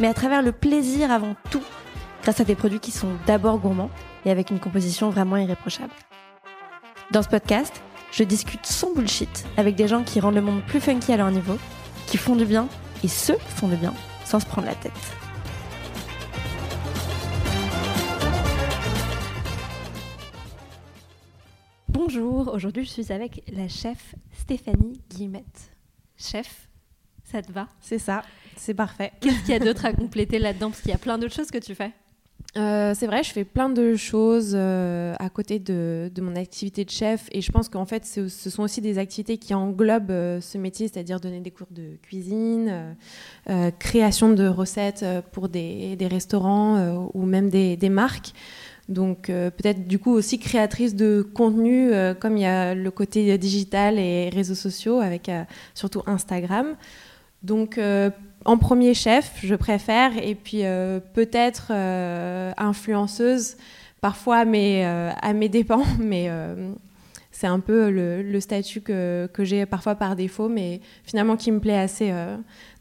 mais à travers le plaisir avant tout, grâce à des produits qui sont d'abord gourmands et avec une composition vraiment irréprochable. Dans ce podcast, je discute sans bullshit avec des gens qui rendent le monde plus funky à leur niveau, qui font du bien et ceux qui font du bien sans se prendre la tête. Bonjour, aujourd'hui je suis avec la chef Stéphanie Guillemette. Chef, ça te va? C'est ça, c'est parfait. Qu'est-ce qu'il y a d'autre à compléter là-dedans? Parce qu'il y a plein d'autres choses que tu fais. Euh, c'est vrai, je fais plein de choses euh, à côté de, mon activité de chef et je pense qu'en fait ce sont aussi des activités qui englobent euh, ce métier, c'est-à-dire donner des cours de cuisine, création de recettes pour des, restaurants ou même des, des marques. Donc peut-être du coup aussi créatrice de contenu, comme il y a le côté digital et réseaux sociaux avec surtout Instagram. Donc en premier chef, je préfère, et puis euh, peut-être euh, influenceuse, parfois à mes, euh, à mes dépens, mais c'est un peu le, statut que, que j'ai parfois par défaut, mais finalement qui me plaît assez,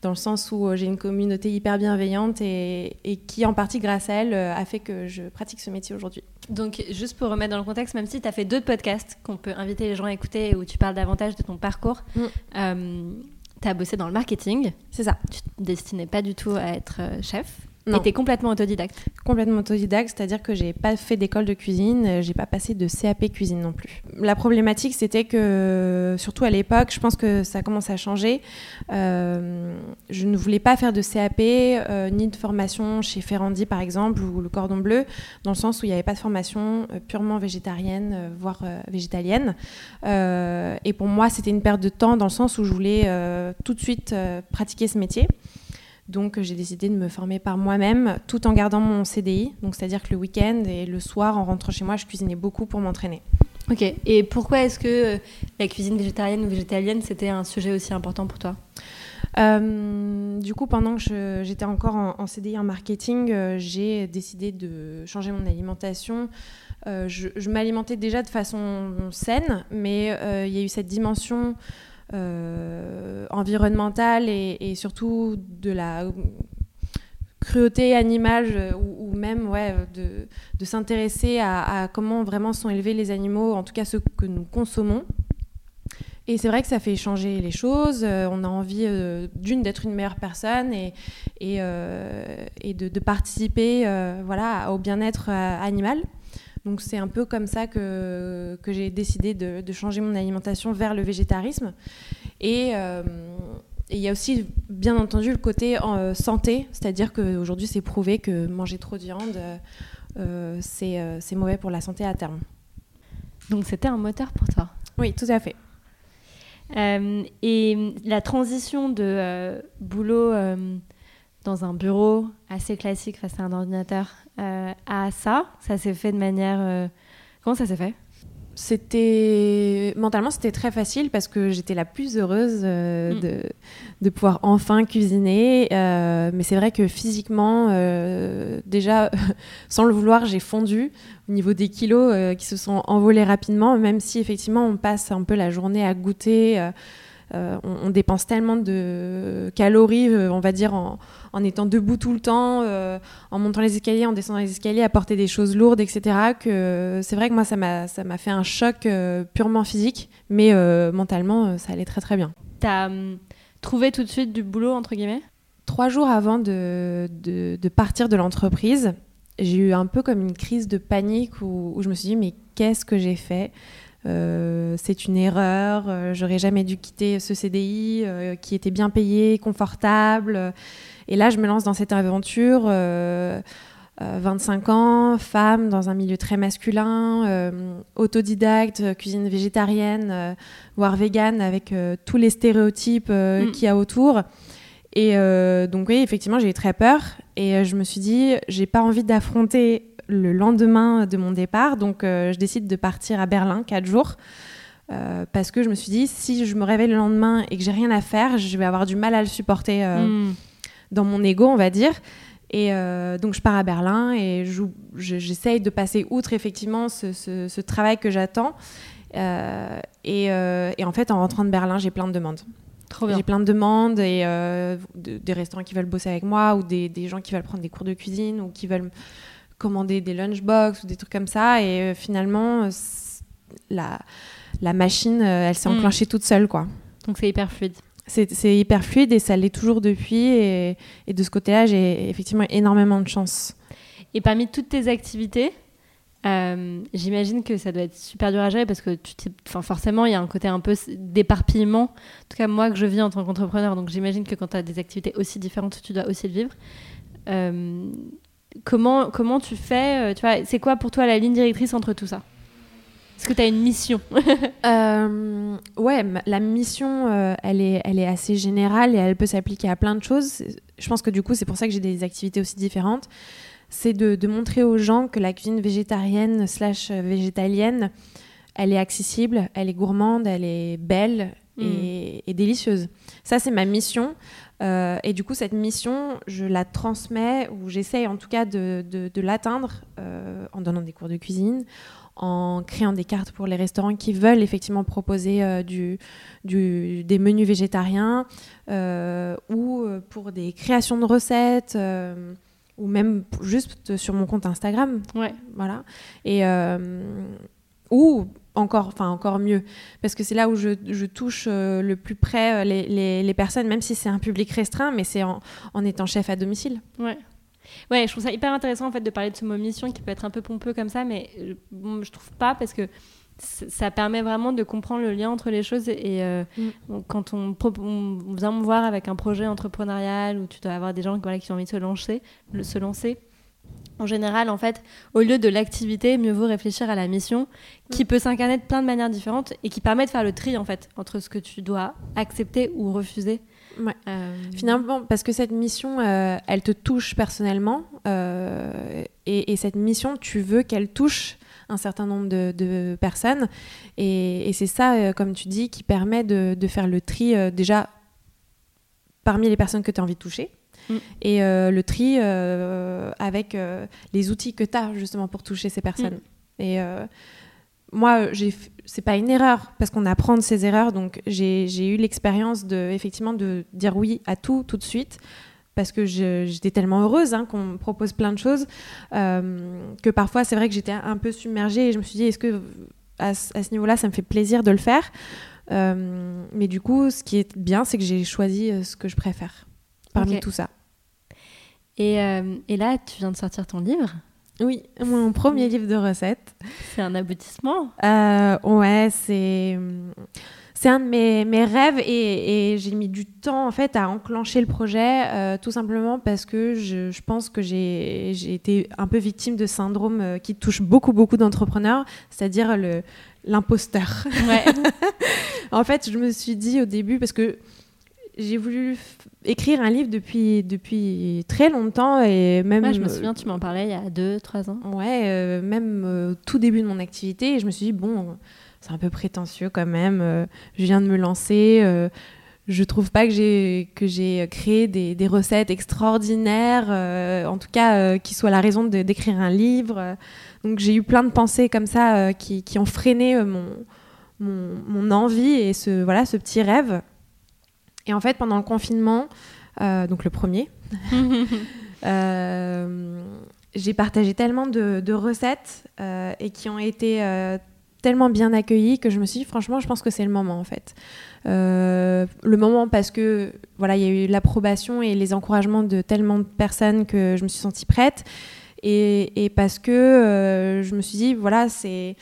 dans le sens où j'ai une communauté hyper bienveillante et, et, qui, en partie grâce à elle, a fait que je pratique ce métier aujourd'hui. Donc, juste pour remettre dans le contexte, même si tu as fait d'autres podcasts qu'on peut inviter les gens à écouter où tu parles davantage de ton parcours, mm tu as bossé dans le marketing. C'est ça. Tu ne destinais pas du tout à être euh, chef. Non. Et complètement autodidacte Complètement autodidacte, c'est-à-dire que j'ai pas fait d'école de cuisine, euh, j'ai pas passé de CAP cuisine non plus. La problématique, c'était que, surtout à l'époque, je pense que ça commence à changer. Euh, je ne voulais pas faire de CAP ni de formation chez Ferrandi par exemple ou le Cordon Bleu, dans le sens où il n'y avait pas de formation purement végétarienne, voire végétalienne. et pour moi, c'était une perte de temps dans le sens où je voulais tout de suite pratiquer ce métier. Donc j'ai décidé de me former par moi-même tout en gardant mon CDI. Donc c'est-à-dire que le week-end et le soir, en rentrant chez moi, je cuisinais beaucoup pour m'entraîner. Ok. Et pourquoi est-ce que euh, la cuisine végétarienne ou végétalienne, c'était un sujet aussi important pour toi? Euh, du coup, pendant que j'étais encore en, CDI en marketing, euh, j'ai décidé de changer mon alimentation. je, je m'alimentais déjà de façon saine, mais il y a eu cette dimension environnementale et, surtout de la cruauté animale euh, ou, même ouais, de, s'intéresser à, comment vraiment sont élevés les animaux, en tout cas ceux que nous consommons. Et c'est vrai que ça fait changer les choses. Euh, on a envie, d'une, d'être une meilleure personne et, et, et de, de, participer voilà, au bien-être animal. Donc c'est un peu comme ça que, que j'ai décidé de, changer mon alimentation vers le végétarisme. Euh, et il y a aussi, bien entendu, le côté euh, santé, c'est-à-dire qu'aujourd'hui, c'est prouvé que manger trop de viande, euh, c'est mauvais pour la santé à terme. Donc c'était un moteur pour toi? Oui, tout à fait. et la transition de boulot dans un bureau assez classique face à un ordinateur euh, à ça. Ça s'est fait de manière... Euh, comment ça s'est fait? C'était mentalement c'était très facile parce que j'étais la plus heureuse euh, mm. de, de, pouvoir enfin cuisiner. Mais c'est vrai que physiquement déjà sans le vouloir j'ai fondu au niveau des kilos qui se sont envolés rapidement même si effectivement on passe un peu la journée à goûter on, on, dépense tellement de calories on va dire en en étant debout tout le temps, euh, en montant les escaliers, en descendant les escaliers, à porter des choses lourdes, etc. Que c'est vrai que moi, ça m'a, ça m'a fait un choc euh, purement physique, mais euh, mentalement, ça allait très très bien. T'as hum, trouvé tout de suite du boulot, entre guillemets? Trois jours avant de, de, partir de l'entreprise, j'ai eu un peu comme une crise de panique où, je me suis dit, mais qu'est-ce que j'ai fait? C'est une erreur, j'aurais jamais dû quitter ce CDI qui était bien payé, confortable. Et là, je me lance dans cette aventure. 25 euh, euh, ans, femme dans un milieu très masculin, euh, autodidacte, cuisine végétarienne, voire végane, avec tous les stéréotypes mm. qu'il y a autour. Et euh, donc oui, effectivement, j'ai eu très peur et euh, je me suis dit, j'ai pas envie d'affronter le lendemain de mon départ, donc euh, je décide de partir à Berlin quatre jours. parce que je me suis dit, si je me réveille le lendemain et que j'ai rien à faire, je vais avoir du mal à le supporter mm. dans mon ego, on va dire. Et donc je pars à Berlin et j'essaye de passer outre effectivement ce, travail que j'attends. Et, et, en fait, en rentrant de Berlin, j'ai plein de demandes. J'ai plein de demandes et euh, des restaurants qui veulent bosser avec moi ou des, des, gens qui veulent prendre des cours de cuisine ou qui veulent commander des lunchbox ou des trucs comme ça. Et euh, finalement, la, la machine, euh, elle s'est hmm. enclenchée toute seule. quoi. Donc c'est hyper fluide. C'est hyper fluide et ça l'est toujours depuis. Et, et de ce côté-là, j'ai effectivement énormément de chance. Et parmi toutes tes activités, euh, j'imagine que ça doit être super dur à gérer parce que tu enfin, forcément, il y a un côté un peu d'éparpillement. En tout cas, moi que je vis en tant qu'entrepreneur, donc j'imagine que quand tu as des activités aussi différentes, tu dois aussi le vivre. Euh, comment, comment tu fais euh, tu vois, C'est quoi pour toi la ligne directrice entre tout ça? Est-ce que tu as une mission? Ouais, la mission, elle, est, elle est assez générale et elle peut s'appliquer à plein de choses. Je pense que du coup, c'est pour ça que j'ai des activités aussi différentes c'est de, montrer aux gens que la cuisine végétarienne slash végétalienne, elle est accessible, elle est gourmande, elle est belle et, mm. délicieuse. Ça, c'est ma mission. Euh, et du coup, cette mission, je la transmets, ou j'essaye en tout cas de, l'atteindre euh, en donnant des cours de cuisine, en créant des cartes pour les restaurants qui veulent effectivement proposer euh, du, des menus végétariens, ou pour des créations de recettes ou même juste sur mon compte Instagram. Ouais. Voilà. Et ou encore, enfin encore mieux, parce que c'est là où je, je touche euh, le plus près euh, les, les, les, personnes, même si c'est un public restreint, mais c'est en, en, étant chef à domicile. Ouais. Ouais, je trouve ça hyper intéressant en fait de parler de ce mot mission qui peut être un peu pompeux comme ça, mais bon, je trouve pas parce que ça permet vraiment de comprendre le lien entre les choses. Et euh, mm. quand on, vient me voir avec un projet entrepreneurial où tu dois avoir des gens voilà, qui ont envie de se lancer, se lancer, en général, en fait, au lieu de l'activité, mieux vaut réfléchir à la mission qui mm. peut s'incarner de plein de manières différentes et qui permet de faire le tri en fait entre ce que tu dois accepter ou refuser. Euh, Finalement, parce que cette mission, euh, elle te touche personnellement et, et, cette mission, tu veux qu'elle touche un certain nombre de, personnes. Et, c'est ça, euh, comme tu dis, qui permet de, faire le tri euh, déjà parmi les personnes que tu as envie de toucher. Mm. Et euh, le tri avec les outils que tu as justement pour toucher ces personnes. Mm. Et moi, c'est pas une erreur parce qu'on apprend de ses erreurs. Donc j'ai eu l'expérience de effectivement de dire oui à tout tout de suite parce que j'étais tellement heureuse hein, qu'on me propose plein de choses euh, que parfois c'est vrai que j'étais un peu submergée et je me suis dit est-ce que à, ce niveau-là ça me fait plaisir de le faire? Euh, mais du coup ce qui est bien c'est que j'ai choisi euh, ce que je préfère parmi tout ça. Et, et, là tu viens de sortir ton livre. Oui mon premier livre de recettes. C'est un aboutissement. Ouais c'est c'est un de mes, mes rêves et, j'ai mis du temps en fait à enclencher le projet euh, tout simplement parce que je, je pense que j'ai été un peu victime de syndrome euh, qui touche beaucoup beaucoup d'entrepreneurs, c'est-à-dire l'imposteur. Ouais. en fait, je me suis dit au début parce que j'ai voulu écrire un livre depuis, depuis très longtemps et même. je me souviens, tu m'en parlais il y a 2-3 ans. Ouais, euh, même au tout début de mon activité, et je me suis dit, bon, c'est un peu prétentieux quand même. Euh, je viens de me lancer. Euh, je trouve pas que j'ai que j'ai créé des, des, recettes extraordinaires, euh, en tout cas qui soient la raison de d'écrire un livre. Donc j'ai eu plein de pensées comme ça qui, qui, ont freiné mon, mon, mon, envie et ce voilà ce petit rêve. Et en fait pendant le confinement, donc le premier, j'ai partagé tellement de, de recettes et qui ont été tellement bien accueilli que je me suis dit, franchement, je pense que c'est le moment en fait. Euh, le moment parce que voilà, il y a eu l'approbation et les encouragements de tellement de personnes que je me suis sentie prête. Et, et parce que euh, je me suis dit, voilà, c'est,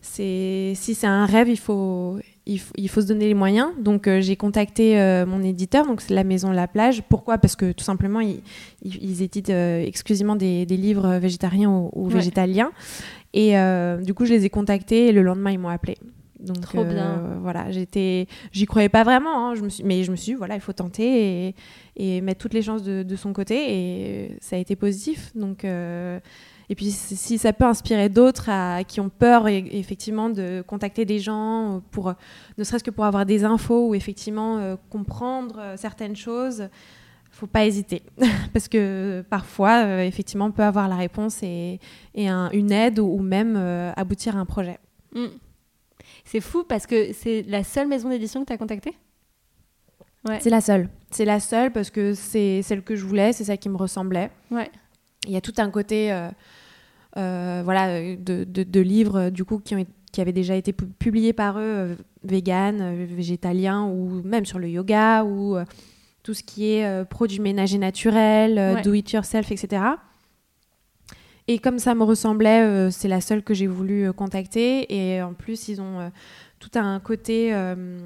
si c'est un rêve, il faut, il faut, il faut, se donner les moyens. Donc euh, j'ai contacté mon éditeur, donc c'est la Maison La Plage. Pourquoi? Parce que tout simplement, ils, ils éditent exclusivement des, des, livres végétariens ou, végétaliens. Et euh, du coup, je les ai contactés et le lendemain, ils m'ont appelé. Donc, Trop bien. euh, voilà, j'étais, j'y croyais pas vraiment, hein, je me suis, mais je me suis, dit, voilà, il faut tenter et, et mettre toutes les chances de, de son côté, et ça a été positif. Donc, euh, et puis si ça peut inspirer d'autres qui ont peur, et, effectivement, de contacter des gens pour, ne serait-ce que pour avoir des infos ou effectivement euh, comprendre euh, certaines choses, faut pas hésiter, parce que parfois, euh, effectivement, on peut avoir la réponse et, et un- une aide ou, ou même euh, aboutir à un projet. Mm. C'est fou parce que c'est la seule maison d'édition que tu as contactée? Ouais. C'est la seule. C'est la seule parce que c'est celle que je voulais, c'est celle qui me ressemblait. Ouais. Il y a tout un côté euh, voilà, de, de- de livres euh, du coup, qui, ont, qui avaient déjà été pu- publiés par eux, euh, vegan, euh, végétalien, ou même sur le yoga, ou euh, tout ce qui est euh, produits ménagers naturels, euh, Ouais. do it yourself, etc. Et comme ça me ressemblait, euh, c'est la seule que j'ai voulu euh, contacter. Et en plus, ils ont euh, tout un côté euh,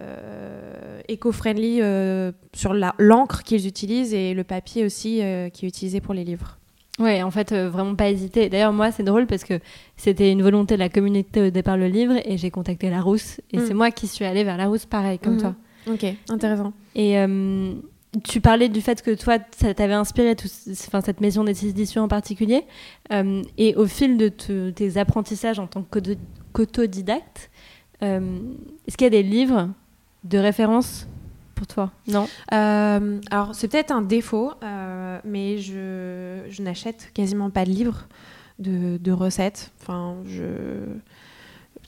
euh, éco-friendly euh, sur l'encre qu'ils utilisent et le papier aussi euh, qui est utilisé pour les livres. Ouais, en fait, euh, vraiment pas hésiter. D'ailleurs, moi, c'est drôle parce que c'était une volonté de la communauté au départ le livre et j'ai contacté Larousse. Et Mm. c'est moi qui suis allée vers Larousse, pareil, comme Mhm. toi. Ok, intéressant. Et euh, tu parlais du fait que toi, ça t'avait inspiré tout, enfin, cette maison d'édition en particulier. Euh, et au fil de te- tes apprentissages en tant qu'auto- qu'autodidacte, est-ce qu'il y a des livres de référence pour toi Non? Euh, alors, c'est peut-être un défaut, euh, mais je, je n'achète quasiment pas de livres de, de recettes. Enfin, je...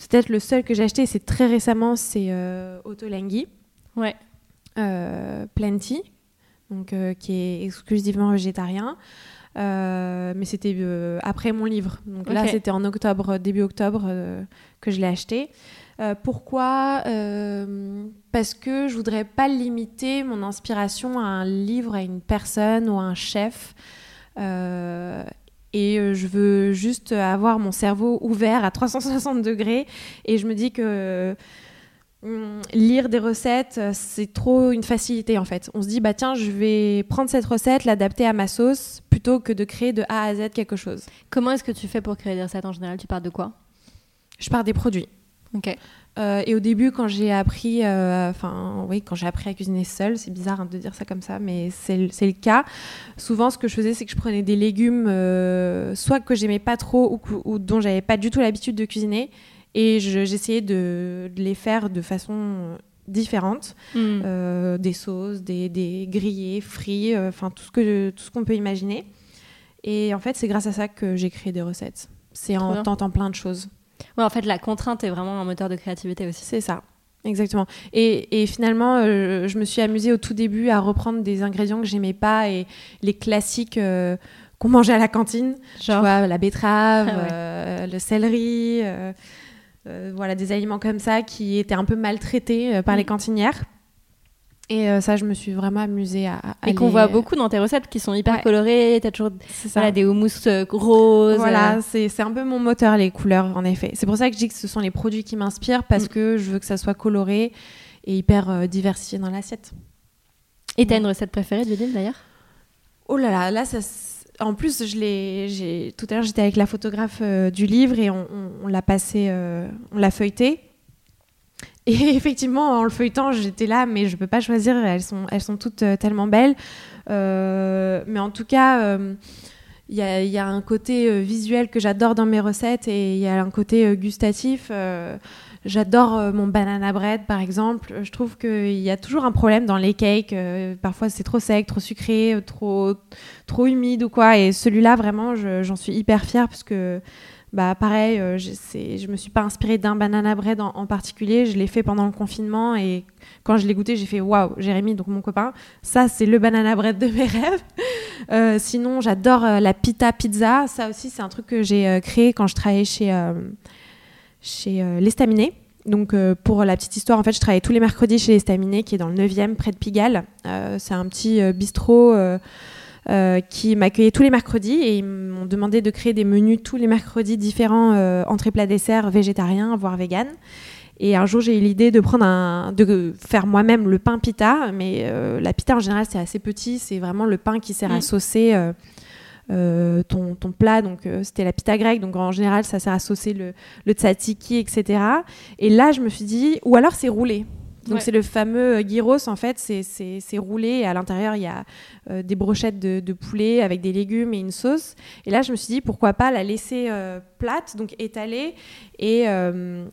Peut-être le seul que j'ai acheté, c'est très récemment, c'est euh, Autolenghi, Ouais. euh, Plenty, donc, qui est exclusivement végétarien. Mais c'était après mon livre. Donc là, c'était en octobre, début octobre, que je l'ai acheté. Euh, pourquoi Euh, Parce que je voudrais pas limiter mon inspiration à un livre, à une personne ou à un chef. Euh, et je veux juste avoir mon cerveau ouvert à 360 degrés. Et je me dis que hum, lire des recettes, c'est trop une facilité en fait. On se dit, bah tiens, je vais prendre cette recette, l'adapter à ma sauce, plutôt que de créer de A à Z quelque chose. Comment est-ce que tu fais pour créer des recettes en général? Tu parles de quoi? Je pars des produits. Ok. Euh, et au début, quand j'ai appris, euh, enfin, oui, quand j'ai appris à cuisiner seule, c'est bizarre hein, de dire ça comme ça, mais c'est le- cas. Souvent, ce que je faisais, c'est que je prenais des légumes, euh, soit que j'aimais pas trop ou, dont j'avais pas du tout l'habitude de cuisiner, et je- j'essayais de, de les faire de façon différente, Mm. Euh, des sauces, des, des grillés, frits, enfin tout ce que tout ce qu'on peut imaginer. Et en fait, c'est grâce à ça que j'ai créé des recettes. C'est en bien. tentant plein de choses. Ouais, en fait, la contrainte est vraiment un moteur de créativité aussi. C'est ça, exactement. Et, et finalement, euh, je me suis amusée au tout début à reprendre des ingrédients que j'aimais pas et les classiques euh, qu'on mangeait à la cantine. Tu Genre vois, la betterave, Ah ouais. euh, le céleri, voilà, des aliments comme ça qui étaient un peu maltraités par Mm. les cantinières. Et euh, ça, je me suis vraiment amusée à. à Et qu'on les- voit beaucoup dans tes recettes qui sont hyper Ouais. colorées. T'as toujours voilà, des houmous euh, roses. Voilà, euh, c'est un peu mon moteur, les couleurs, en effet. C'est pour ça que je dis que ce sont les produits qui m'inspirent parce Mm. que je veux que ça soit coloré et hyper euh, diversifié dans l'assiette. Et t'as une recette préférée livre d'ailleurs? Oh là là, là, ça. En plus, je l'ai. Tout à l'heure, j'étais avec la photographe euh, du livre et on, on- on l'a passé, euh, on l'a feuilleté. Et effectivement, en le feuilletant, j'étais là, mais je peux pas choisir. Elles sont, elles sont toutes euh, tellement belles. Euh, mais en tout cas, euh, il y, a, un côté visuel que j'adore dans mes recettes et il y a un côté gustatif. J'adore mon banana bread, par exemple. Je trouve qu'il y a toujours un problème dans les cakes. parfois, c'est trop sec, trop sucré, trop, trop humide ou quoi. Et celui-là, vraiment, je- j'en suis hyper fière parce que, bah, pareil, euh, je, me suis pas inspirée d'un banana bread en, particulier. Je l'ai fait pendant le confinement et quand je l'ai goûté, j'ai fait waouh, Jérémy, donc mon copain, ça, c'est le banana bread de mes rêves. Euh, sinon, j'adore euh, la pita pizza. Ça aussi, c'est un truc que j'ai euh, créé quand je travaillais chez, chez l'Estaminet. Donc, pour la petite histoire, en fait, je travaillais tous les mercredis chez l'Estaminet, qui est dans le 9e, près de Pigalle. C'est un petit bistrot euh, qui m'accueillait tous les mercredis et ils m'ont demandé de créer des menus tous les mercredis différents, euh, entrée, plat, dessert, végétarien, voire vegan. Et un jour, j'ai eu l'idée de prendre un, de faire moi-même le pain pita, mais euh, la pita en général c'est assez petit, c'est vraiment le pain qui sert à Mm. saucer euh, ton, ton, plat. Donc, c'était la pita grecque. Donc, en général, ça sert à saucer le, le tzatziki, etc. Et là, je me suis dit, ou alors c'est roulé. Donc c'est le fameux gyros en fait, c'est roulé et à l'intérieur il y a des brochettes de, poulet avec des légumes et une sauce. Et là je me suis dit pourquoi pas la laisser plate, donc étalée et,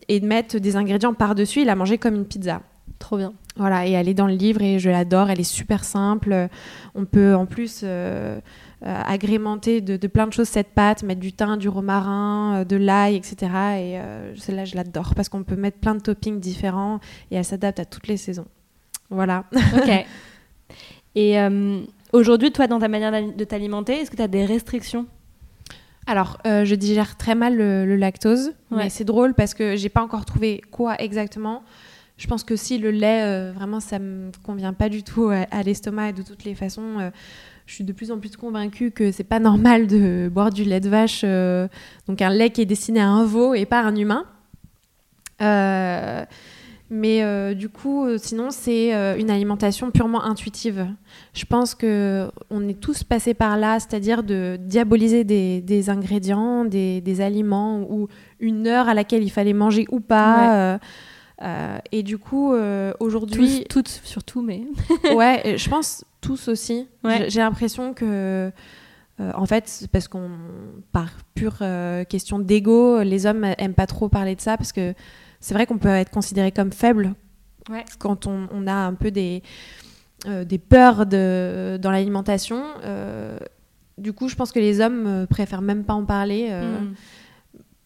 et mettre des ingrédients par-dessus et la manger comme une pizza. Trop bien. Voilà, et elle est dans le livre et je l'adore, elle est super simple. On peut en plus euh, euh, agrémenter de, plein de choses cette pâte, mettre du thym, du romarin, euh, de l'ail, etc. Et celle-là, je l'adore parce qu'on peut mettre plein de toppings différents et elle s'adapte à toutes les saisons. Voilà. Ok. Et aujourd'hui, toi, dans ta manière de t'alimenter, est-ce que tu as des restrictions? Alors, je digère très mal le, lactose, mais c'est drôle parce que j'ai pas encore trouvé quoi exactement. Je pense que si le lait, euh, vraiment, ça me convient pas du tout à, l'estomac et de toutes les façons, euh, je suis de plus en plus convaincue que c'est pas normal de boire du lait de vache, euh, donc un lait qui est destiné à un veau et pas à un humain. mais du coup, sinon, c'est une alimentation purement intuitive. Je pense que on est tous passés par là, c'est-à-dire de diaboliser des, ingrédients, des, aliments ou une heure à laquelle il fallait manger ou pas. Euh, et du coup, euh, aujourd'hui. Toutes, surtout, mais. ouais, je pense tous aussi. J'ai l'impression que. Euh, en fait, parce qu'on, par pure question d'ego, les hommes aiment pas trop parler de ça parce que c'est vrai qu'on peut être considéré comme faible quand on, on, a un peu des, des peurs de, dans l'alimentation. du coup, je pense que les hommes préfèrent même pas en parler. Mm.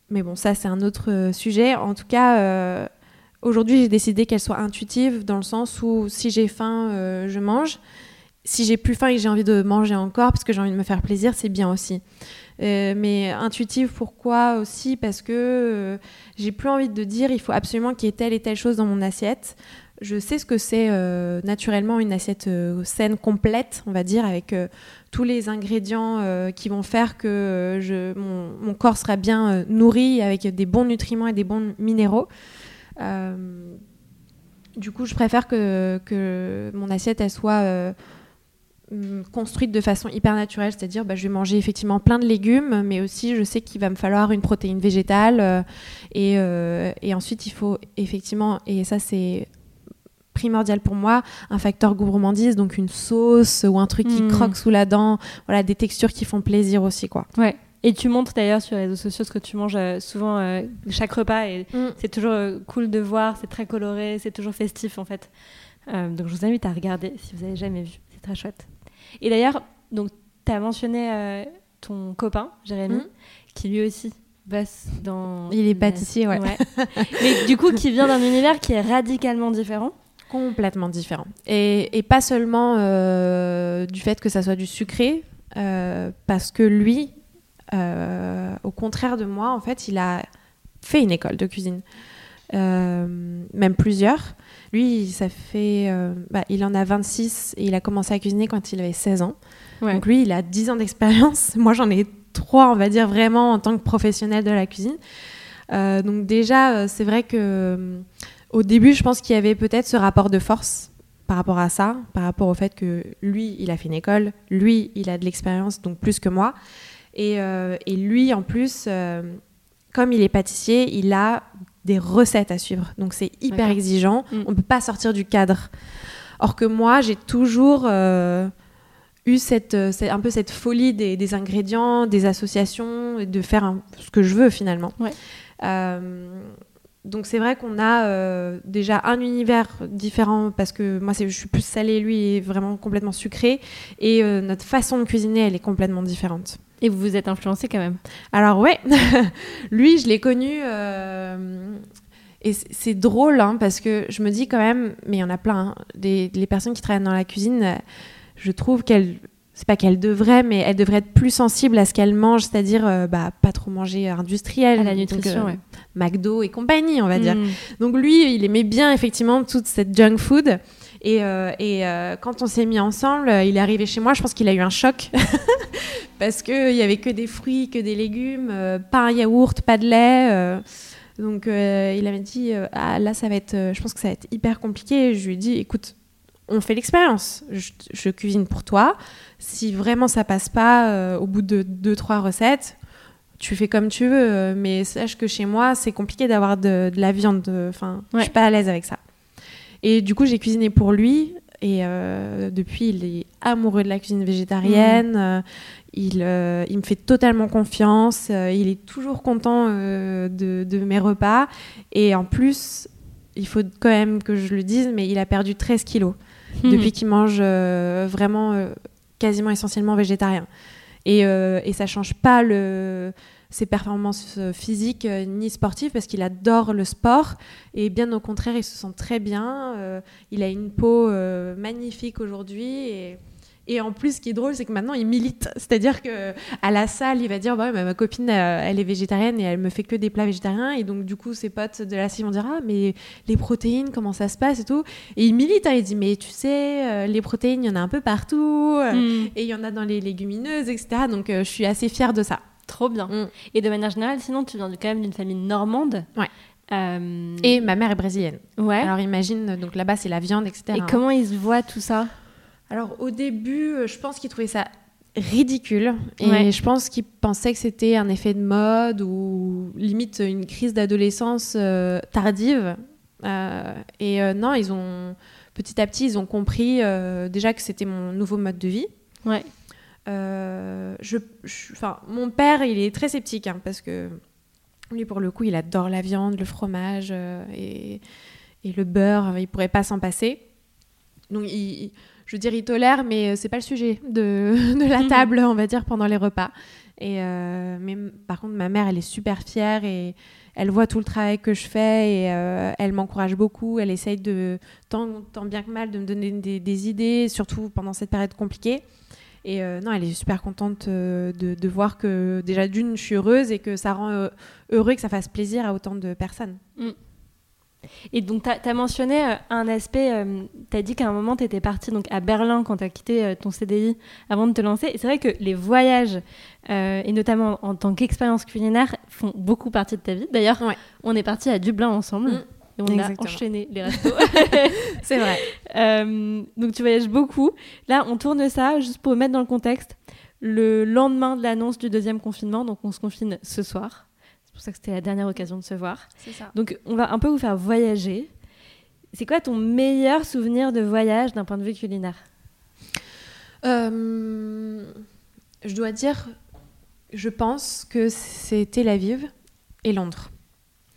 Mais bon, ça, c'est un autre sujet. En tout cas, Aujourd'hui, j'ai décidé qu'elle soit intuitive dans le sens où si j'ai faim, euh, je mange. Si j'ai plus faim et que j'ai envie de manger encore parce que j'ai envie de me faire plaisir, c'est bien aussi. Euh, mais intuitive, pourquoi aussi? Parce que euh, j'ai plus envie de dire il faut absolument qu'il y ait telle et telle chose dans mon assiette. Je sais ce que c'est naturellement une assiette saine complète, on va dire, avec tous les ingrédients qui vont faire que mon, corps sera bien nourri avec des bons nutriments et des bons minéraux. Euh, du coup, je préfère que, que, mon assiette elle soit euh, mm, construite de façon hyper naturelle, c'est-à-dire bah, je vais manger effectivement plein de légumes, mais aussi je sais qu'il va me falloir une protéine végétale euh, et, et, ensuite il faut effectivement, et ça c'est primordial pour moi, un facteur gourmandise, donc une sauce ou un truc qui hmm. croque sous la dent, voilà des textures qui font plaisir aussi quoi. Ouais. Et tu montres d'ailleurs sur les réseaux sociaux ce que tu manges euh, souvent euh, chaque repas et mm. c'est toujours euh, cool de voir, c'est très coloré, c'est toujours festif en fait. donc je vous invite à regarder si vous n'avez jamais vu, c'est très chouette. Et d'ailleurs, donc tu as mentionné ton copain Jérémy mm. qui lui aussi bosse dans Il est pâtissier, ouais. Mais du coup qui vient d'un univers qui est radicalement différent. Complètement différent. Et, et pas seulement du fait que ça soit du sucré, parce que lui, euh, au contraire de moi, en fait, il a fait une école de cuisine, euh, même plusieurs. Lui, ça fait, euh, bah, il en a 26 et il a commencé à cuisiner quand il avait 16 ans. Donc lui, il a 10 ans d'expérience. Moi, j'en ai 3, on va dire, vraiment en tant que professionnel de la cuisine. donc déjà, c'est vrai que au début, je pense qu'il y avait peut-être ce rapport de force par rapport à ça, par rapport au fait que lui, il a fait une école, lui, il a de l'expérience, donc plus que moi. Euh, et, lui, en plus, euh, comme il est pâtissier, il a des recettes à suivre. Donc c'est hyper exigeant. Mm. On ne peut pas sortir du cadre. Or que moi, j'ai toujours euh, eu cette, un peu cette folie des, ingrédients, des associations, et de faire ce que je veux finalement. donc c'est vrai qu'on a déjà un univers différent parce que moi je suis plus salée, lui est vraiment complètement sucré et notre façon de cuisiner elle est complètement différente. Et vous vous êtes influencé quand même Alors ouais, lui je l'ai connu euh, et c'est drôle hein, parce que je me dis quand même, mais il y en a plein, hein, des, les personnes qui travaillent dans la cuisine, euh, je trouve qu'elles, c'est pas qu'elles devraient, mais elles devraient être plus sensibles à ce qu'elles mangent, c'est-à-dire euh, bah, pas trop manger industriel, à la nutrition, ouais. McDo et compagnie, on va dire. Mm. Donc lui, il aimait bien effectivement toute cette junk food. Et, euh, euh, quand on s'est mis ensemble, il est arrivé chez moi, je pense qu'il a eu un choc parce qu'il n'y avait que des fruits, que des légumes, euh, pas un yaourt, pas de lait. donc il avait dit ah, là ça va être, je pense que ça va être hyper compliqué. Je lui ai dit écoute, on fait l'expérience. Je, cuisine pour toi. Si vraiment ça passe pas euh, au bout de deux trois recettes, tu fais comme tu veux. Mais sache que chez moi, c'est compliqué d'avoir de, la viande. Enfin, je suis pas à l'aise avec ça. Et du coup, j'ai cuisiné pour lui. Et euh, depuis, il est amoureux de la cuisine végétarienne. Mmh. Euh, il, il, me fait totalement confiance. il est toujours content de, de, mes repas. Et en plus, il faut quand même que je le dise, mais il a perdu 13 kilos. Hmm. depuis qu'il mange euh, vraiment euh, quasiment essentiellement végétarien. Et, euh, et ça change pas le, ses performances physiques ni sportives parce qu'il adore le sport et bien au contraire il se sent très bien. il a une peau magnifique aujourd'hui et et en plus, ce qui est drôle, c'est que maintenant, il milite. C'est-à-dire que à la salle, il va dire bah, ma copine, euh, elle est végétarienne et elle me fait que des plats végétariens. Et donc, du coup, ses potes de la salle vont dire ah, mais les protéines, comment ça se passe et tout. Et il milite. Hein, il dit mais tu sais, euh, les protéines, il y en a un peu partout. Euh, mm. Et il y en a dans les légumineuses, etc. Donc, je suis assez fière de ça. Trop bien. Mm. Et de manière générale, sinon, tu viens quand même d'une famille normande. Ouais. Et ma mère est brésilienne. Ouais. Alors imagine, donc là-bas c'est la viande, etc. Et comment ils se voient tout ça? Alors au début, euh, je pense qu'il trouvait ça ridicule et je pense qu'il pensait que c'était un effet de mode ou limite une crise d'adolescence euh, tardive. Euh, et non, ils ont petit à petit, ils ont compris déjà que c'était mon nouveau mode de vie. Ouais. Je, mon père, il est très sceptique hein, parce que lui, pour le coup, il adore la viande, le fromage et, et, le beurre. Il pourrait pas s'en passer. Donc, il, je veux dire, il tolère, mais euh, c'est pas le sujet de, de la table, on va dire, pendant les repas. Et euh, mais par contre, ma mère, elle est super fière et elle voit tout le travail que je fais et euh, elle m'encourage beaucoup. Elle essaye de, tant, tant, bien que mal, de me donner des, idées, surtout pendant cette période compliquée. Et non, elle est super contente de, de, voir que déjà d'une, je suis heureuse et que ça rend heureux que ça fasse plaisir à autant de personnes. Mm. Et donc, tu as, mentionné euh, un aspect, euh, tu as dit qu'à un moment, tu étais partie donc, à Berlin quand tu as quitté euh, ton CDI avant de te lancer. Et c'est vrai que les voyages, et notamment en tant qu'expérience culinaire, font beaucoup partie de ta vie. D'ailleurs, on est parti à Dublin ensemble. Mm. Et on a enchaîné les restos. c'est vrai. donc tu voyages beaucoup. Là, on tourne ça, juste pour mettre dans le contexte, le lendemain de l'annonce du deuxième confinement. Donc on se confine ce soir pour ça que c'était la dernière occasion de se voir. C'est ça. Donc, on va un peu vous faire voyager. C'est quoi ton meilleur souvenir de voyage d'un point de vue culinaire? Euh, Je dois dire, je pense que c'est Tel Aviv et Londres.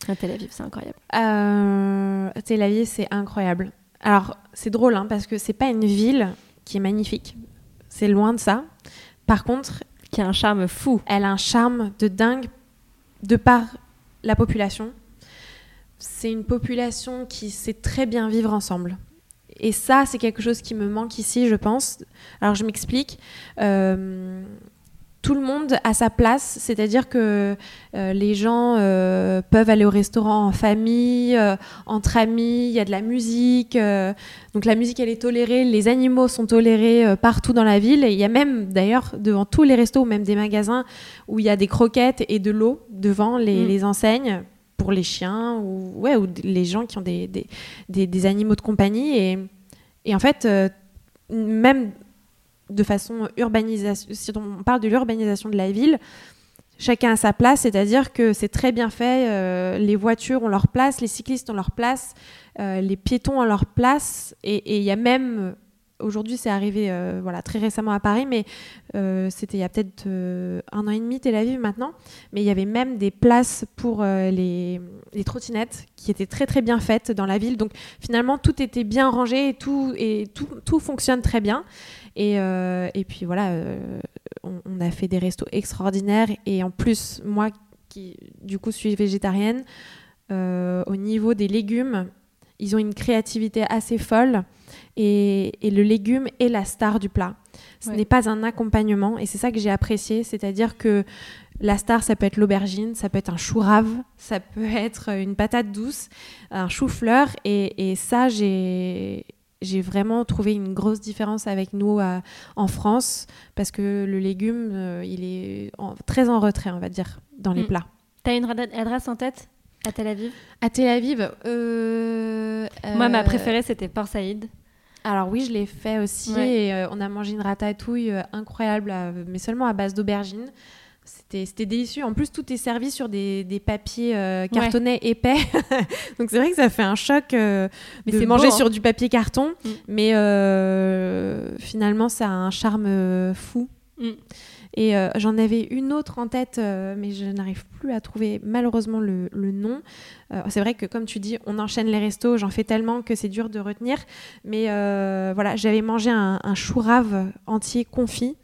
Ah, Tel Aviv, c'est incroyable. Euh, Tel Aviv, c'est incroyable. Alors, c'est drôle, hein, parce que c'est pas une ville qui est magnifique. C'est loin de ça. Par contre, qui a un charme fou. Elle a un charme de dingue de par la population, c'est une population qui sait très bien vivre ensemble. Et ça, c'est quelque chose qui me manque ici, je pense. Alors, je m'explique. Euh, tout le monde a sa place, c'est-à-dire que euh, les gens euh, peuvent aller au restaurant en famille, euh, entre amis, il y a de la musique. donc la musique, elle est tolérée, les animaux sont tolérés partout dans la ville. Et il y a même, d'ailleurs, devant tous les restos, même des magasins, où il y a des croquettes et de l'eau devant les, mm. enseignes pour les chiens ou, ouais, ou les gens qui ont des, des, des, animaux de compagnie. Et, et en fait, même de façon urbanisation, si on parle de l'urbanisation de la ville, chacun a sa place, c'est-à-dire que c'est très bien fait, euh, les voitures ont leur place, les cyclistes ont leur place, euh, les piétons ont leur place, et il y a même, aujourd'hui c'est arrivé euh, voilà, très récemment à Paris, mais c'était il y a peut-être un an et demi Tel Aviv maintenant, mais il y avait même des places pour les, trottinettes qui étaient très très bien faites dans la ville, donc finalement tout était bien rangé et tout, et tout fonctionne très bien. Et, euh, et puis voilà, euh, on, a fait des restos extraordinaires. Et en plus, moi qui du coup suis végétarienne, euh, au niveau des légumes, ils ont une créativité assez folle. Et, et le légume est la star du plat. Ce n'est pas un accompagnement. Et c'est ça que j'ai apprécié. C'est-à-dire que la star, ça peut être l'aubergine, ça peut être un chou rave, ça peut être une patate douce, un chou-fleur. Et, et ça, j'ai j'ai vraiment trouvé une grosse différence avec nous en France parce que le légume, euh, il est très en retrait, on va dire, dans les mm. plats. T'as une adresse en tête à Tel Aviv? À Tel Aviv euh, Moi, ma euh, préférée, c'était Port Saïd. Alors oui, je l'ai fait aussi. Et, euh, on a mangé une ratatouille euh, incroyable, mais seulement à base d'aubergines. C'était délicieux. En plus, tout est servi sur des, des papiers cartonnés épais. Donc c'est vrai que ça fait un choc mais de manger hein. sur du papier carton. Mm. Mais finalement, ça a un charme fou. Mm. Et euh, j'en avais une autre en tête, euh, mais je n'arrive plus à trouver malheureusement le, nom. Euh, c'est vrai que comme tu dis, on enchaîne les restos, j'en fais tellement que c'est dur de retenir. Mais voilà, j'avais mangé un, un chou rave entier confit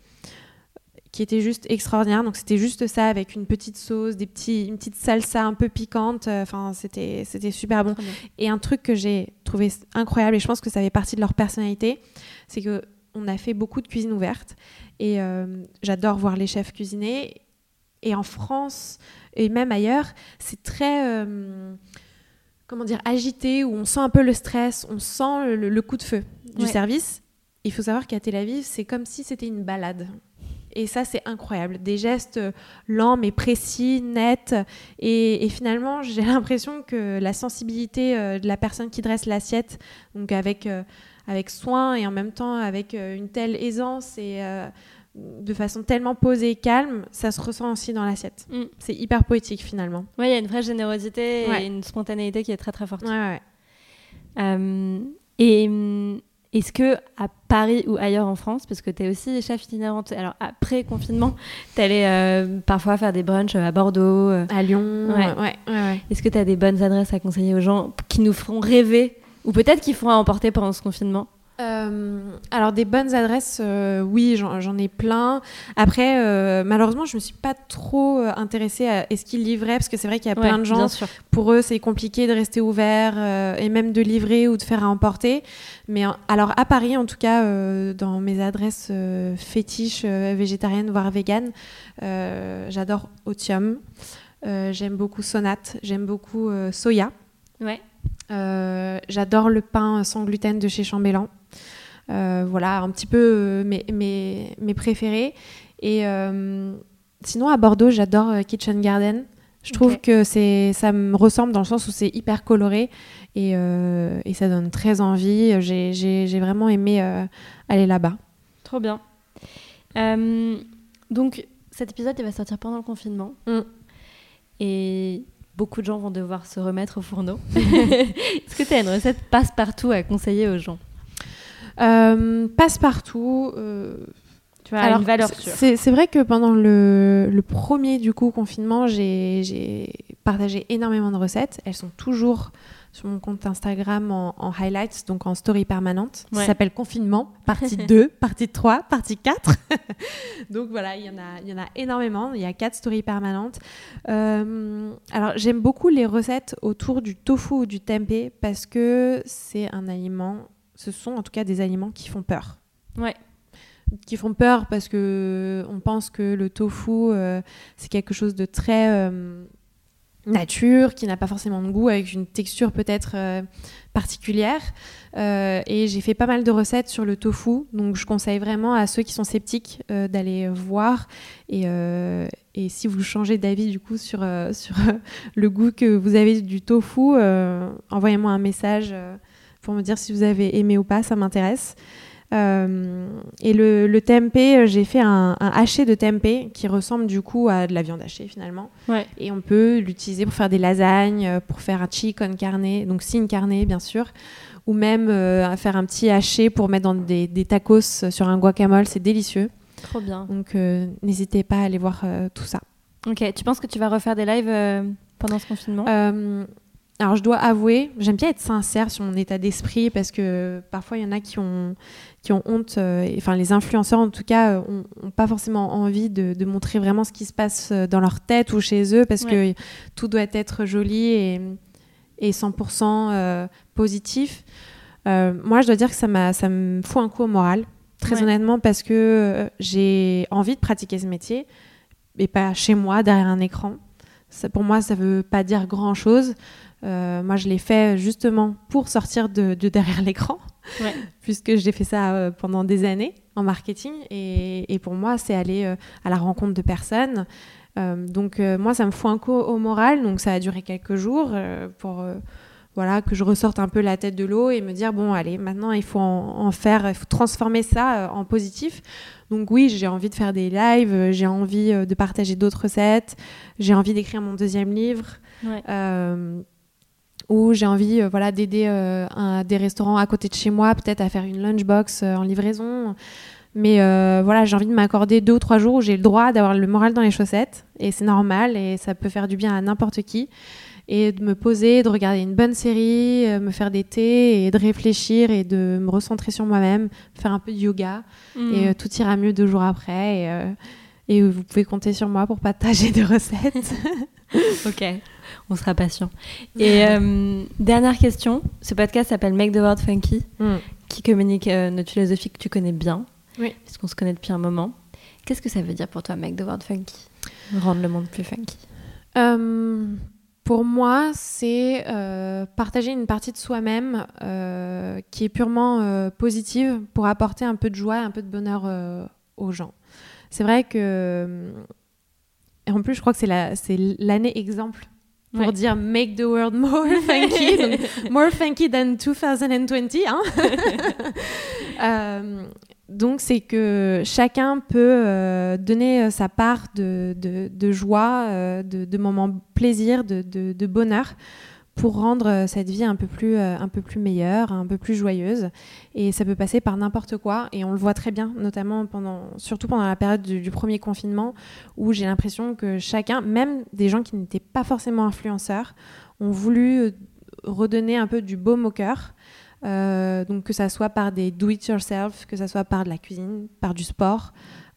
qui était juste extraordinaire. Donc c'était juste ça avec une petite sauce, des petits, une petite salsa un peu piquante. Enfin, c'était c'était super bon. Et un truc que j'ai trouvé incroyable et je pense que ça fait partie de leur personnalité, c'est que on a fait beaucoup de cuisine ouverte et euh, j'adore voir les chefs cuisiner. Et en France et même ailleurs, c'est très euh, comment dire agité où on sent un peu le stress, on sent le, coup de feu du service. Il faut savoir qu'à Tel Aviv, c'est comme si c'était une balade. Et ça, c'est incroyable. Des gestes lents mais précis, nets. Et, finalement, j'ai l'impression que la sensibilité euh, de la personne qui dresse l'assiette, donc avec avec soin et en même temps avec euh, une telle aisance et euh, de façon tellement posée et calme, ça se ressent aussi dans l'assiette. Mm. C'est hyper poétique finalement. Oui, il y a une vraie générosité et une spontanéité qui est très très forte. Ouais, euh, et mm, est-ce que à Paris ou ailleurs en France, parce que tu es aussi chef itinérante, alors après confinement, tu allais parfois faire des brunchs à Bordeaux, à Lyon, ouais. Est-ce que tu as des bonnes adresses à conseiller aux gens qui nous feront rêver ou peut-être qu'ils font à emporter pendant ce confinement? Euh, alors des bonnes adresses, euh, oui, j'en ai plein. Après, euh, malheureusement, je me suis pas trop intéressée à est-ce qu'ils livraient parce que c'est vrai qu'il y a plein de gens. Pour eux, c'est compliqué de rester ouvert et même de livrer ou de faire à emporter. Mais alors à Paris, en tout cas, dans mes adresses fétiches végétariennes voire véganes, j'adore Otium. j'aime beaucoup Sonate. J'aime beaucoup Soya. Ouais. Euh, j'adore le pain sans gluten de chez Chambellan. Euh, voilà, un petit peu euh, mes, mes, mes, préférés. Et sinon, à Bordeaux, j'adore Kitchen Garden. Je trouve que c'est, ça me ressemble dans le sens où c'est hyper coloré et, et, ça donne très envie. J'ai, j'ai, vraiment aimé aller là-bas. Trop bien. donc, cet épisode, il va sortir pendant le confinement. Mm. Et beaucoup de gens vont devoir se remettre au fourneau. Est-ce que tu as une recette passe-partout à conseiller aux gens? Euh, Passe-partout. Euh, tu as une valeur sûre. C'est vrai que pendant le, le, premier du coup confinement, j'ai partagé énormément de recettes. Elles sont toujours sur mon compte Instagram en, highlights, donc en story permanente. Ça s'appelle Confinement, partie 2, partie 3, partie 4. donc voilà, il y, en a, il y en a énormément. Il y a 4 stories permanentes. Euh, alors j'aime beaucoup les recettes autour du tofu ou du tempeh parce que c'est un aliment, ce sont en tout cas des aliments qui font peur. Ouais qui font peur parce que on pense que le tofu euh, c'est quelque chose de très euh, nature, qui n'a pas forcément de goût, avec une texture peut-être euh, particulière. Euh, et j'ai fait pas mal de recettes sur le tofu, donc je conseille vraiment à ceux qui sont sceptiques euh, d'aller voir. Et, si vous changez d'avis du coup sur le goût que vous avez du tofu, envoyez-moi un message pour me dire si vous avez aimé ou pas, ça m'intéresse. Euh, et le, le tempeh, euh, j'ai fait un, haché de tempeh qui ressemble du coup à de la viande hachée finalement. Et on peut l'utiliser pour faire des lasagnes, euh, pour faire un chicken carne, donc sin carne bien sûr, ou même faire un petit haché pour mettre dans des, des tacos sur un guacamole, c'est délicieux. Trop bien. Donc n'hésitez pas à aller voir tout ça. Ok, tu penses que tu vas refaire des lives pendant ce confinement? Alors je dois avouer, j'aime bien être sincère sur mon état d'esprit parce que parfois il y en a qui ont, qui ont honte, euh, enfin les influenceurs en tout cas, n'ont euh, pas forcément envie de, montrer vraiment ce qui se passe euh, dans leur tête ou chez eux parce que tout doit être joli et, et 100% positif. moi je dois dire que ça, ça me fout un coup au moral, très honnêtement, parce que j'ai envie de pratiquer ce métier et pas chez moi, derrière un écran. Ça, pour moi, ça veut pas dire grand-chose. Euh, moi, je l'ai fait justement pour sortir de, derrière l'écran, puisque j'ai fait ça euh, pendant des années en marketing. Et, pour moi, c'est aller euh, à la rencontre de personnes. donc, moi, ça me fout un coup au moral. Donc, ça a duré quelques jours pour voilà, que je ressorte un peu la tête de l'eau et me dire bon allez maintenant il faut en, faire, il faut transformer ça en positif. Donc oui, j'ai envie de faire des lives, j'ai envie de partager d'autres recettes, j'ai envie d'écrire mon deuxième livre. Ou j'ai envie voilà d'aider des restaurants à côté de chez moi peut-être à faire une lunchbox en livraison mais voilà j'ai envie de m'accorder deux ou trois jours où j'ai le droit d'avoir le moral dans les chaussettes et c'est normal et ça peut faire du bien à n'importe qui et de me poser, de regarder une bonne série, euh, me faire des thés et de réfléchir et de me recentrer sur moi-même, faire un peu de yoga mm. et euh, tout ira mieux deux jours après. Et, euh, et, vous pouvez compter sur moi pour partager des recettes. ok, on sera patient. Et dernière question, ce podcast s'appelle Make the World Funky, mm. qui communique notre philosophie que tu connais bien, oui. puisqu'on se connaît depuis un moment. Qu'est-ce que ça veut dire pour toi, Make the World Funky? Rendre le monde plus funky pour moi, c'est euh, partager une partie de soi-même euh, qui est purement euh, positive pour apporter un peu de joie, un peu de bonheur aux gens. C'est vrai que, et en plus, je crois que c'est l'année exemple pour dire make the world more funky, more funky than 2020. Hein donc c'est que chacun peut euh, donner euh, sa part de, joie, euh, de, moments plaisir, de, bonheur pour rendre cette vie un peu, plus, un peu plus meilleure, un peu plus joyeuse. Et ça peut passer par n'importe quoi. Et on le voit très bien, notamment pendant, surtout pendant la période du, premier confinement, où j'ai l'impression que chacun, même des gens qui n'étaient pas forcément influenceurs, ont voulu redonner un peu du baume au cœur euh, donc que ça soit par des do-it-yourself, que ça soit par de la cuisine, par du sport,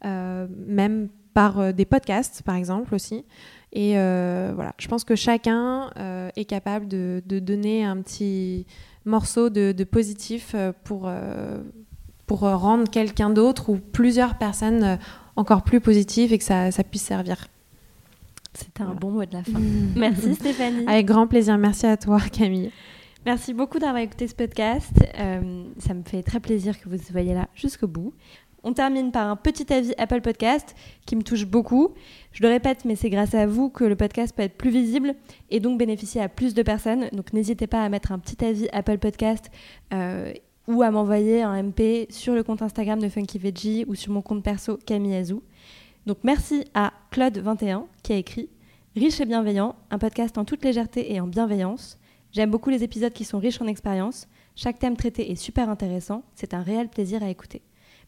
euh, même par euh, des podcasts par exemple aussi. Et voilà, je pense que chacun est capable de, donner un petit morceau de, positif pour, pour rendre quelqu'un d'autre ou plusieurs personnes encore plus positives et que ça, ça puisse servir. C'était un bon mot de la fin. Merci Stéphanie. Avec grand plaisir. Merci à toi Camille. Merci beaucoup d'avoir écouté ce podcast. Euh, ça me fait très plaisir que vous soyez là jusqu'au bout. On termine par un petit avis Apple Podcast qui me touche beaucoup. Je le répète, mais c'est grâce à vous que le podcast peut être plus visible et donc bénéficier à plus de personnes. Donc n'hésitez pas à mettre un petit avis Apple Podcast euh, ou à m'envoyer un MP sur le compte Instagram de Funky Veggie ou sur mon compte perso Camille Azou. Donc merci à Claude21 qui a écrit Riche et bienveillant, un podcast en toute légèreté et en bienveillance. J'aime beaucoup les épisodes qui sont riches en expériences. Chaque thème traité est super intéressant. C'est un réel plaisir à écouter.